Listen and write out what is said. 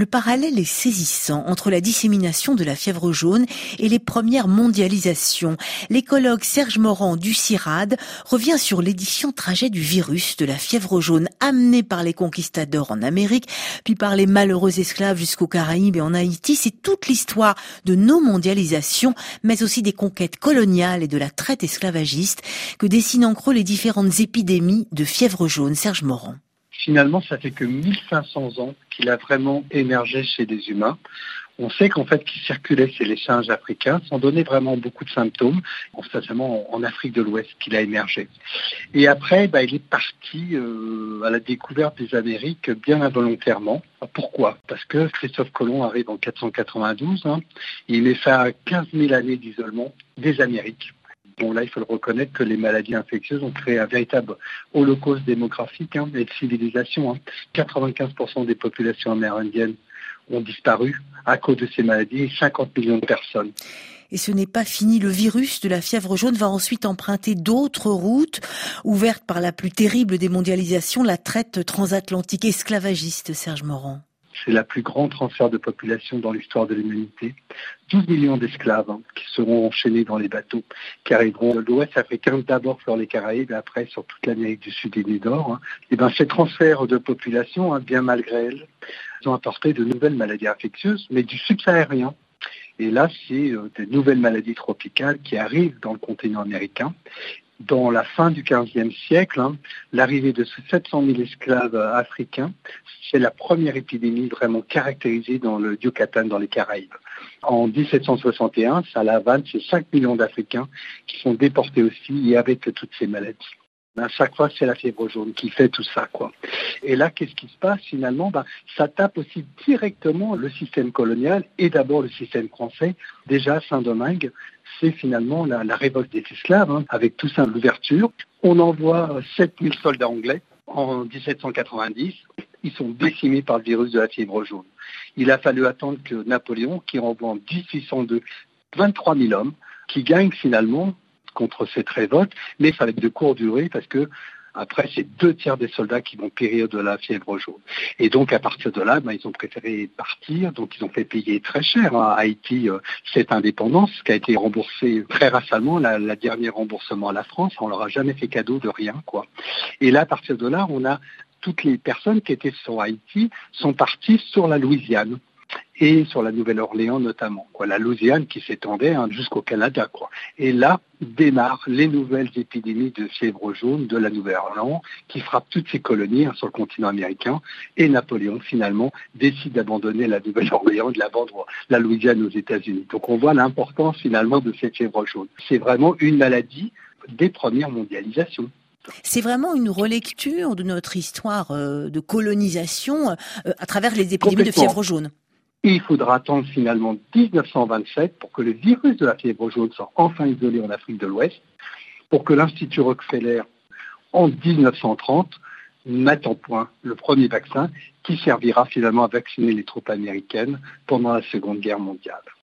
Le parallèle est saisissant entre la dissémination de la fièvre jaune et les premières mondialisations. L'écologue Serge Morand du CIRAD revient sur l'édition trajet du virus de la fièvre jaune amenée par les conquistadors en Amérique, puis par les malheureux esclaves jusqu'aux Caraïbes et en Haïti. C'est toute l'histoire de nos mondialisations, mais aussi des conquêtes coloniales et de la traite esclavagiste que dessinent en creux les différentes épidémies de fièvre jaune. Serge Morand. Finalement, ça fait que 1500 ans qu'il a vraiment émergé chez les humains. On sait qu'en fait, qu'il circulait chez les singes africains sans donner vraiment beaucoup de symptômes, spécialement en Afrique de l'Ouest qu'il a émergé. Et après, bah, il est parti euh, à la découverte des Amériques bien involontairement. Pourquoi? Parce que Christophe Colomb arrive en 492, hein, il met fin à 15 000 années d'isolement des Amériques. Bon, là, il faut le reconnaître que les maladies infectieuses ont créé un véritable holocauste démographique hein, et de civilisation. 95% hein. des populations amérindiennes ont disparu à cause de ces maladies, 50 millions de personnes. Et ce n'est pas fini. Le virus de la fièvre jaune va ensuite emprunter d'autres routes ouvertes par la plus terrible des mondialisations, la traite transatlantique esclavagiste, Serge Morand. C'est la plus grande transfert de population dans l'histoire de l'humanité. 12 millions d'esclaves hein, qui seront enchaînés dans les bateaux, qui arriveront de l'Ouest africain, d'abord sur les Caraïbes et après sur toute l'Amérique du Sud et du Nord. Hein. Et ben, ces transferts de population, hein, bien malgré elles, ont apporté de nouvelles maladies infectieuses, mais du subsahárien. Et là, c'est euh, des nouvelles maladies tropicales qui arrivent dans le continent américain dans la fin du XVe siècle, hein, l'arrivée de 700 000 esclaves africains, c'est la première épidémie vraiment caractérisée dans le Yucatan, dans les Caraïbes. En 1761, ça la vanne, c'est 5 millions d'Africains qui sont déportés aussi et avec toutes ces maladies. À chaque fois, c'est la fièvre jaune qui fait tout ça, quoi. Et là, qu'est-ce qui se passe finalement? Bah, Ça tape aussi directement le système colonial et d'abord le système français. Déjà, Saint-Domingue, c'est finalement la, révolte des esclaves, hein, avec tout ça l'ouverture. On envoie 7000 soldats anglais en 1790. Ils sont décimés par le virus de la fièvre jaune. Il a fallu attendre que Napoléon, qui envoie en 1802 23 000 hommes, qui gagne finalement contre cette révolte, mais ça va être de courte durée parce que après, c'est deux tiers des soldats qui vont périr de la fièvre jaune. Et donc, à partir de là, ben, ils ont préféré partir. Donc, ils ont fait payer très cher à Haïti euh, cette indépendance qui a été remboursée très récemment, la, la dernière remboursement à la France. On leur a jamais fait cadeau de rien, quoi. Et là, à partir de là, on a toutes les personnes qui étaient sur Haïti sont parties sur la Louisiane et sur la Nouvelle-Orléans notamment, quoi, la Louisiane qui s'étendait hein, jusqu'au Canada. Quoi. Et là démarrent les nouvelles épidémies de fièvre jaune de la Nouvelle-Orléans qui frappent toutes ces colonies hein, sur le continent américain. Et Napoléon, finalement, décide d'abandonner la Nouvelle-Orléans, de la vendre la Louisiane aux États-Unis. Donc on voit l'importance finalement de cette fièvre jaune. C'est vraiment une maladie des premières mondialisations. C'est vraiment une relecture de notre histoire euh, de colonisation euh, à travers les épidémies de fièvre jaune il faudra attendre finalement 1927 pour que le virus de la fièvre jaune soit enfin isolé en Afrique de l'Ouest, pour que l'Institut Rockefeller, en 1930, mette en point le premier vaccin qui servira finalement à vacciner les troupes américaines pendant la Seconde Guerre mondiale.